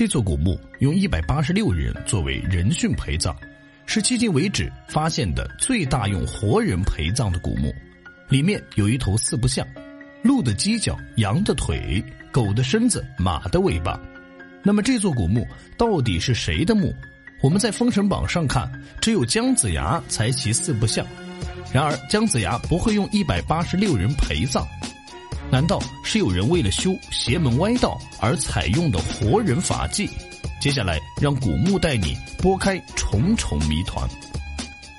这座古墓用一百八十六人作为人殉陪葬，是迄今为止发现的最大用活人陪葬的古墓。里面有一头四不像：鹿的犄角、羊的腿、狗的身子、马的尾巴。那么这座古墓到底是谁的墓？我们在《封神榜》上看，只有姜子牙才骑四不像。然而姜子牙不会用一百八十六人陪葬，难道是有人为了修邪门歪道而采用的活人法技？接下来让古墓带你拨开重重谜团。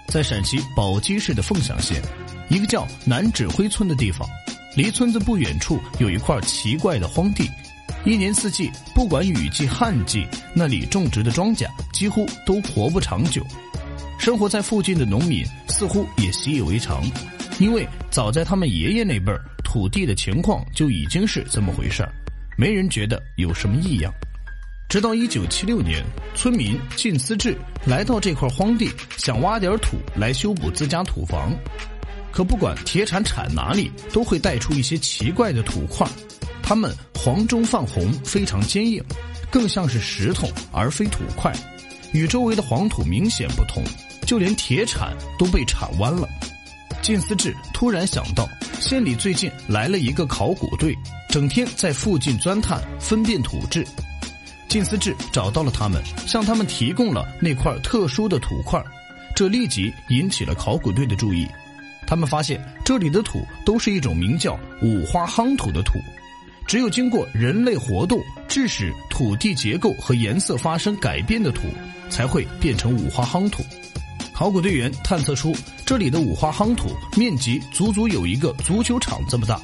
在陕西宝鸡市的凤翔县，一个叫南指挥村的地方，离村子不远处有一块奇怪的荒地。一年四季，不管雨季旱季，那里种植的庄稼几乎都活不长久。生活在附近的农民似乎也习以为常，因为早在他们爷爷那辈儿，土地的情况就已经是这么回事儿，没人觉得有什么异样。直到一九七六年，村民靳思志来到这块荒地，想挖点土来修补自家土房，可不管铁铲铲哪里，都会带出一些奇怪的土块。它们黄中泛红，非常坚硬，更像是石头而非土块，与周围的黄土明显不同，就连铁铲都被铲弯了。靳思志突然想到，县里最近来了一个考古队，整天在附近钻探分辨土质。靳思志找到了他们，向他们提供了那块特殊的土块，这立即引起了考古队的注意。他们发现这里的土都是一种名叫五花夯土的土。只有经过人类活动，致使土地结构和颜色发生改变的土，才会变成五花夯土。考古队员探测出，这里的五花夯土面积足足有一个足球场这么大，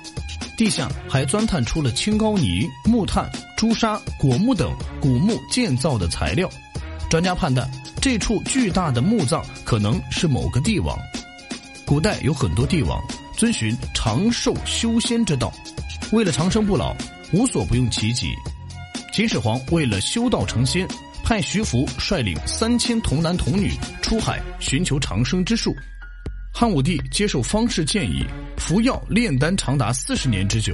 地下还钻探出了青膏泥、木炭、朱砂、果木等古墓建造的材料。专家判断，这处巨大的墓葬可能是某个帝王。古代有很多帝王遵循长寿修仙之道。为了长生不老，无所不用其极。秦始皇为了修道成仙，派徐福率领三千童男童女出海寻求长生之术。汉武帝接受方士建议，服药炼丹长达四十年之久。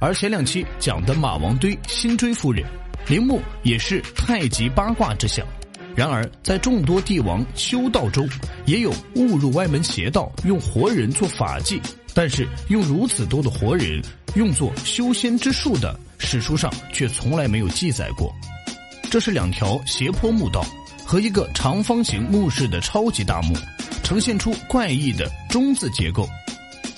而前两期讲的马王堆辛追夫人，陵墓也是太极八卦之象。然而，在众多帝王修道中，也有误入歪门邪道，用活人做法器。但是用如此多的活人用作修仙之术的史书上却从来没有记载过。这是两条斜坡墓道和一个长方形墓室的超级大墓，呈现出怪异的中字结构。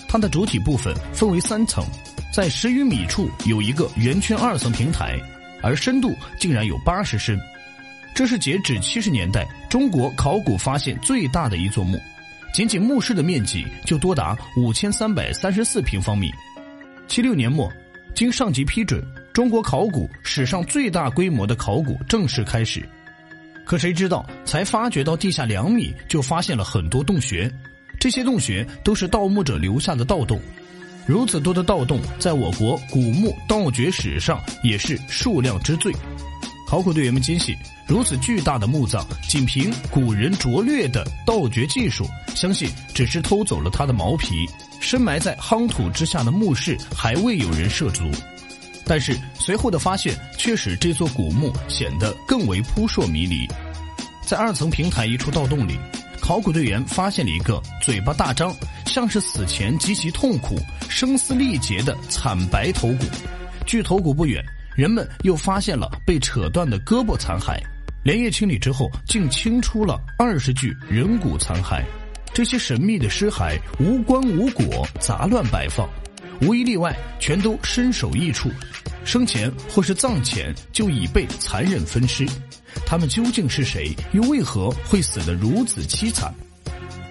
它的主体部分分为三层，在十余米处有一个圆圈二层平台，而深度竟然有八十深。这是截止七十年代中国考古发现最大的一座墓。仅仅墓室的面积就多达五千三百三十四平方米。七六年末，经上级批准，中国考古史上最大规模的考古正式开始。可谁知道，才发掘到地下两米，就发现了很多洞穴。这些洞穴都是盗墓者留下的盗洞。如此多的盗洞，在我国古墓盗掘史上也是数量之最。考古队员们坚信，如此巨大的墓葬，仅凭古人拙劣的盗掘技术，相信只是偷走了他的毛皮。深埋在夯土之下的墓室还未有人涉足。但是随后的发现却使这座古墓显得更为扑朔迷离。在二层平台一处盗洞里，考古队员发现了一个嘴巴大张、像是死前极其痛苦、声嘶力竭的惨白头骨。距头骨不远。人们又发现了被扯断的胳膊残骸，连夜清理之后，竟清出了二十具人骨残骸。这些神秘的尸骸无棺无果，杂乱摆放，无一例外全都身首异处，生前或是葬前就已被残忍分尸。他们究竟是谁？又为何会死得如此凄惨？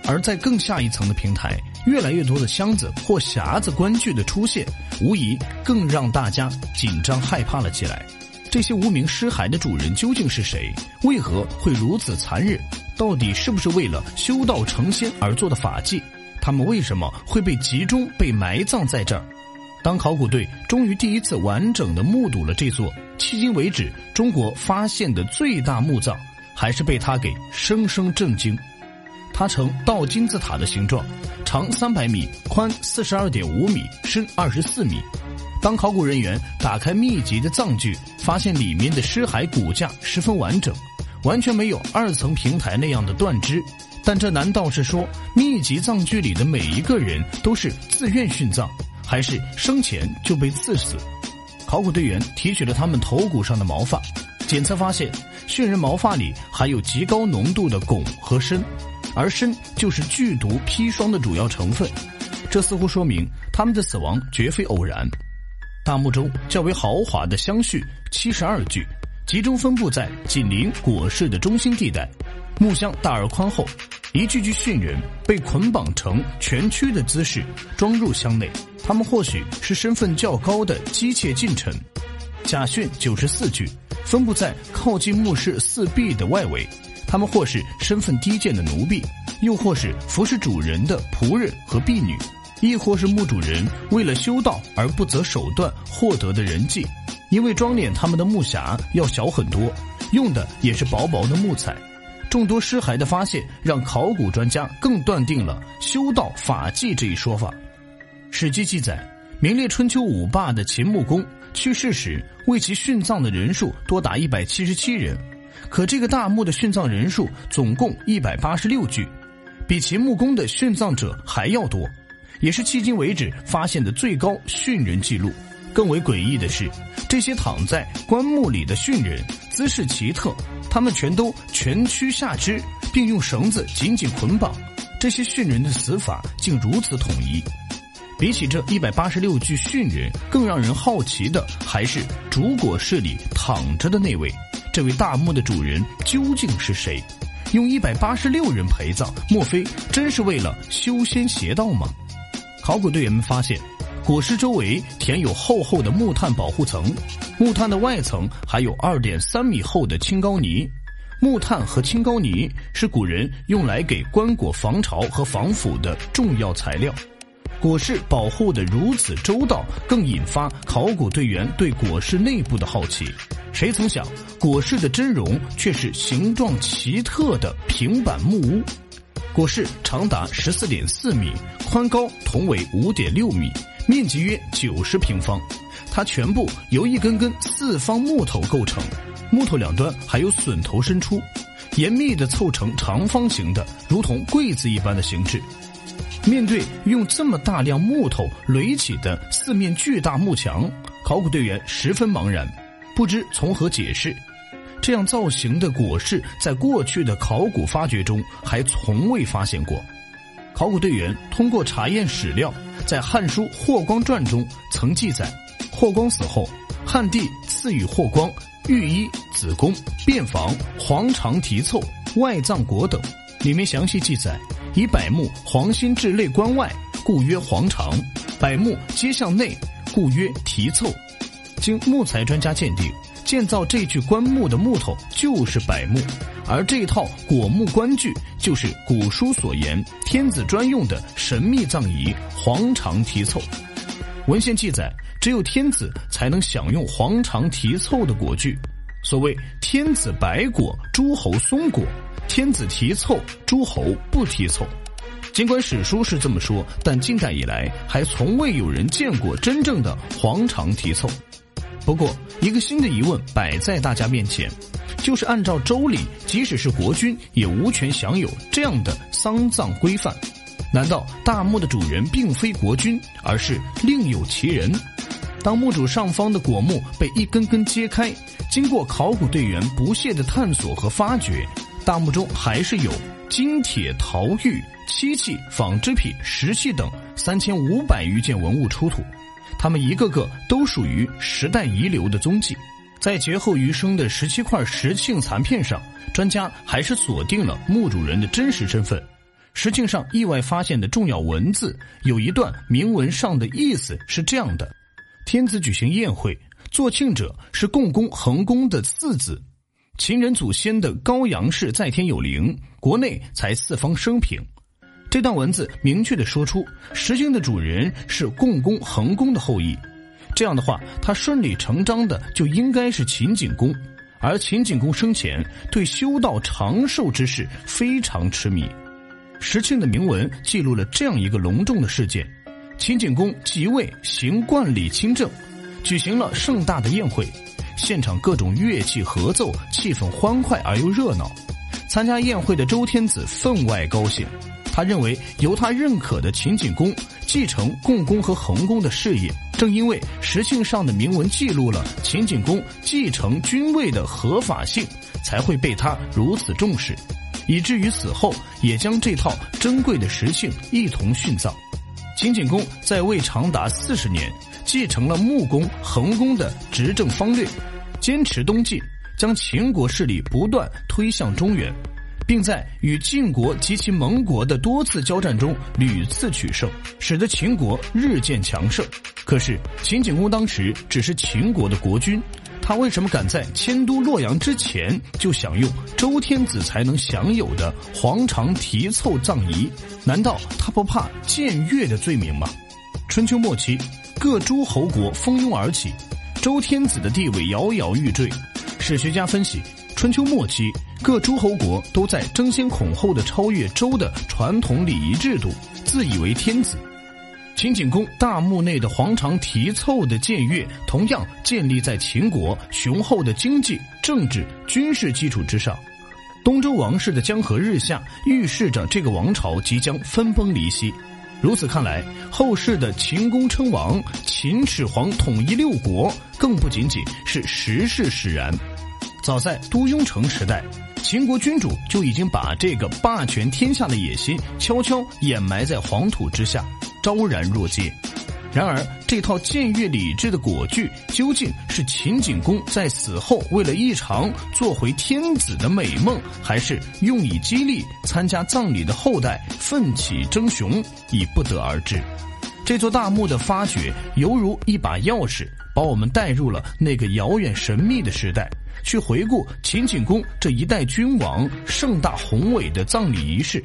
而在更下一层的平台，越来越多的箱子或匣子棺具的出现，无疑更让大家紧张害怕了起来。这些无名尸骸的主人究竟是谁？为何会如此残忍？到底是不是为了修道成仙而做的法器？他们为什么会被集中被埋葬在这儿？当考古队终于第一次完整的目睹了这座迄今为止中国发现的最大墓葬，还是被他给生生震惊。它呈倒金字塔的形状，长三百米，宽四十二点五米，深二十四米。当考古人员打开密集的葬具，发现里面的尸骸骨架十分完整，完全没有二层平台那样的断肢。但这难道是说密集葬具里的每一个人都是自愿殉葬，还是生前就被刺死？考古队员提取了他们头骨上的毛发，检测发现殉人毛发里含有极高浓度的汞和砷，而砷就是剧毒砒霜的主要成分。这似乎说明他们的死亡绝非偶然。大墓中较为豪华的香序七十二具，集中分布在紧邻椁室的中心地带。木箱大而宽厚，一具具殉人被捆绑成蜷曲的姿势装入箱内。他们或许是身份较高的姬妾近臣。假殉九十四具，分布在靠近墓室四壁的外围。他们或是身份低贱的奴婢，又或是服侍主人的仆人和婢女。亦或是墓主人为了修道而不择手段获得的人迹，因为装殓他们的木匣要小很多，用的也是薄薄的木材。众多尸骸的发现，让考古专家更断定了修道法纪这一说法。史记记载，名列春秋五霸的秦穆公去世时，为其殉葬的人数多达一百七十七人，可这个大墓的殉葬人数总共一百八十六具，比秦穆公的殉葬者还要多。也是迄今为止发现的最高殉人记录。更为诡异的是，这些躺在棺木里的殉人姿势奇特，他们全都蜷曲下肢，并用绳子紧紧捆绑。这些殉人的死法竟如此统一。比起这一百八十六具殉人，更让人好奇的还是主椁室里躺着的那位。这位大墓的主人究竟是谁？用一百八十六人陪葬，莫非真是为了修仙邪道吗？考古队员们发现，椁室周围填有厚厚的木炭保护层，木炭的外层还有二点三米厚的青膏泥。木炭和青膏泥是古人用来给棺椁防潮和防腐的重要材料。椁室保护的如此周到，更引发考古队员对椁室内部的好奇。谁曾想，椁室的真容却是形状奇特的平板木屋。椁室长达十四点四米，宽高同为五点六米，面积约九十平方。它全部由一根根四方木头构成，木头两端还有榫头伸出，严密的凑成长方形的，如同柜子一般的形制。面对用这么大量木头垒起的四面巨大木墙，考古队员十分茫然，不知从何解释。这样造型的椁室，在过去的考古发掘中还从未发现过。考古队员通过查验史料，在《汉书·霍光传》中曾记载，霍光死后，汉帝赐予霍光御衣、子宫、便房、黄肠题凑、外葬椁等，里面详细记载：以柏木黄心至内棺外，故曰黄肠；柏木皆向内，故曰提凑。经木材专家鉴定。建造这具棺木的木头就是柏木，而这套果木棺具就是古书所言天子专用的神秘葬仪黄肠题凑。文献记载，只有天子才能享用黄肠题凑的果具。所谓天子白果，诸侯松果；天子提凑，诸侯不提凑。尽管史书是这么说，但近代以来还从未有人见过真正的黄肠题凑。不过，一个新的疑问摆在大家面前，就是按照周礼，即使是国君也无权享有这样的丧葬规范。难道大墓的主人并非国君，而是另有其人？当墓主上方的椁木被一根根揭开，经过考古队员不懈的探索和发掘，大墓中还是有金、铁、陶、玉、漆器、纺织品、石器等三千五百余件文物出土。他们一个个都属于时代遗留的踪迹，在劫后余生的十七块石磬残片上，专家还是锁定了墓主人的真实身份。石磬上意外发现的重要文字，有一段铭文上的意思是这样的：天子举行宴会，作庆者是共工恒公的四子，秦人祖先的高阳氏在天有灵，国内才四方升平。这段文字明确的说出石经的主人是共工恒公的后裔，这样的话，他顺理成章的就应该是秦景公，而秦景公生前对修道长寿之事非常痴迷。石庆的铭文记录了这样一个隆重的事件：秦景公即位，行冠礼亲政，举行了盛大的宴会，现场各种乐器合奏，气氛欢快而又热闹。参加宴会的周天子分外高兴，他认为由他认可的秦景公继承共工和桓公的事业，正因为石庆上的铭文记录了秦景公继承君位的合法性，才会被他如此重视，以至于死后也将这套珍贵的石庆一同殉葬。秦景公在位长达四十年，继承了穆公、桓公的执政方略，坚持东进。将秦国势力不断推向中原，并在与晋国及其盟国的多次交战中屡次取胜，使得秦国日渐强盛。可是秦景公当时只是秦国的国君，他为什么敢在迁都洛阳之前就享用周天子才能享有的皇长提凑葬仪？难道他不怕僭越的罪名吗？春秋末期，各诸侯国蜂拥而起，周天子的地位摇摇欲坠。史学家分析，春秋末期各诸侯国都在争先恐后的超越周的传统礼仪制度，自以为天子。秦景公大墓内的皇长题凑的僭越，同样建立在秦国雄厚的经济、政治、军事基础之上。东周王室的江河日下，预示着这个王朝即将分崩离析。如此看来，后世的秦公称王、秦始皇统一六国，更不仅仅是时势使然。早在都雍城时代，秦国君主就已经把这个霸权天下的野心悄悄掩埋在黄土之下，昭然若揭。然而，这套僭越礼制的果具，究竟是秦景公在死后为了一场做回天子的美梦，还是用以激励参加葬礼的后代奋起争雄，已不得而知。这座大墓的发掘，犹如一把钥匙，把我们带入了那个遥远神秘的时代，去回顾秦景公这一代君王盛大宏伟的葬礼仪式。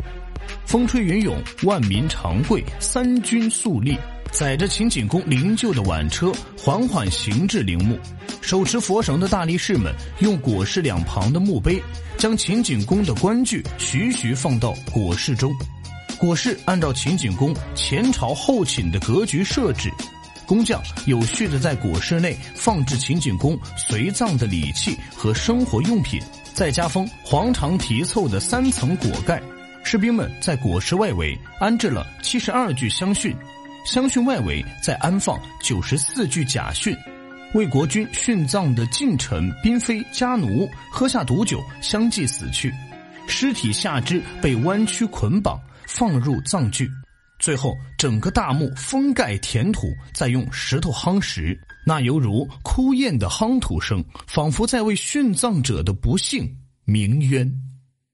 风吹云涌，万民长跪，三军肃立。载着秦景公灵柩的挽车缓缓行至陵墓，手持佛绳的大力士们用椁室两旁的墓碑，将秦景公的棺具徐徐放到椁室中。椁室按照秦景公前朝后寝的格局设置，工匠有序的在椁室内放置秦景公随葬的礼器和生活用品，再加封黄肠题凑的三层椁盖。士兵们在椁室外围安置了七十二具香殉。香薰外围再安放九十四具假殉，为国君殉葬的近臣、嫔妃、家奴喝下毒酒，相继死去。尸体下肢被弯曲捆绑，放入葬具。最后，整个大墓封盖填土，再用石头夯实，那犹如枯咽的夯土声，仿佛在为殉葬者的不幸鸣冤。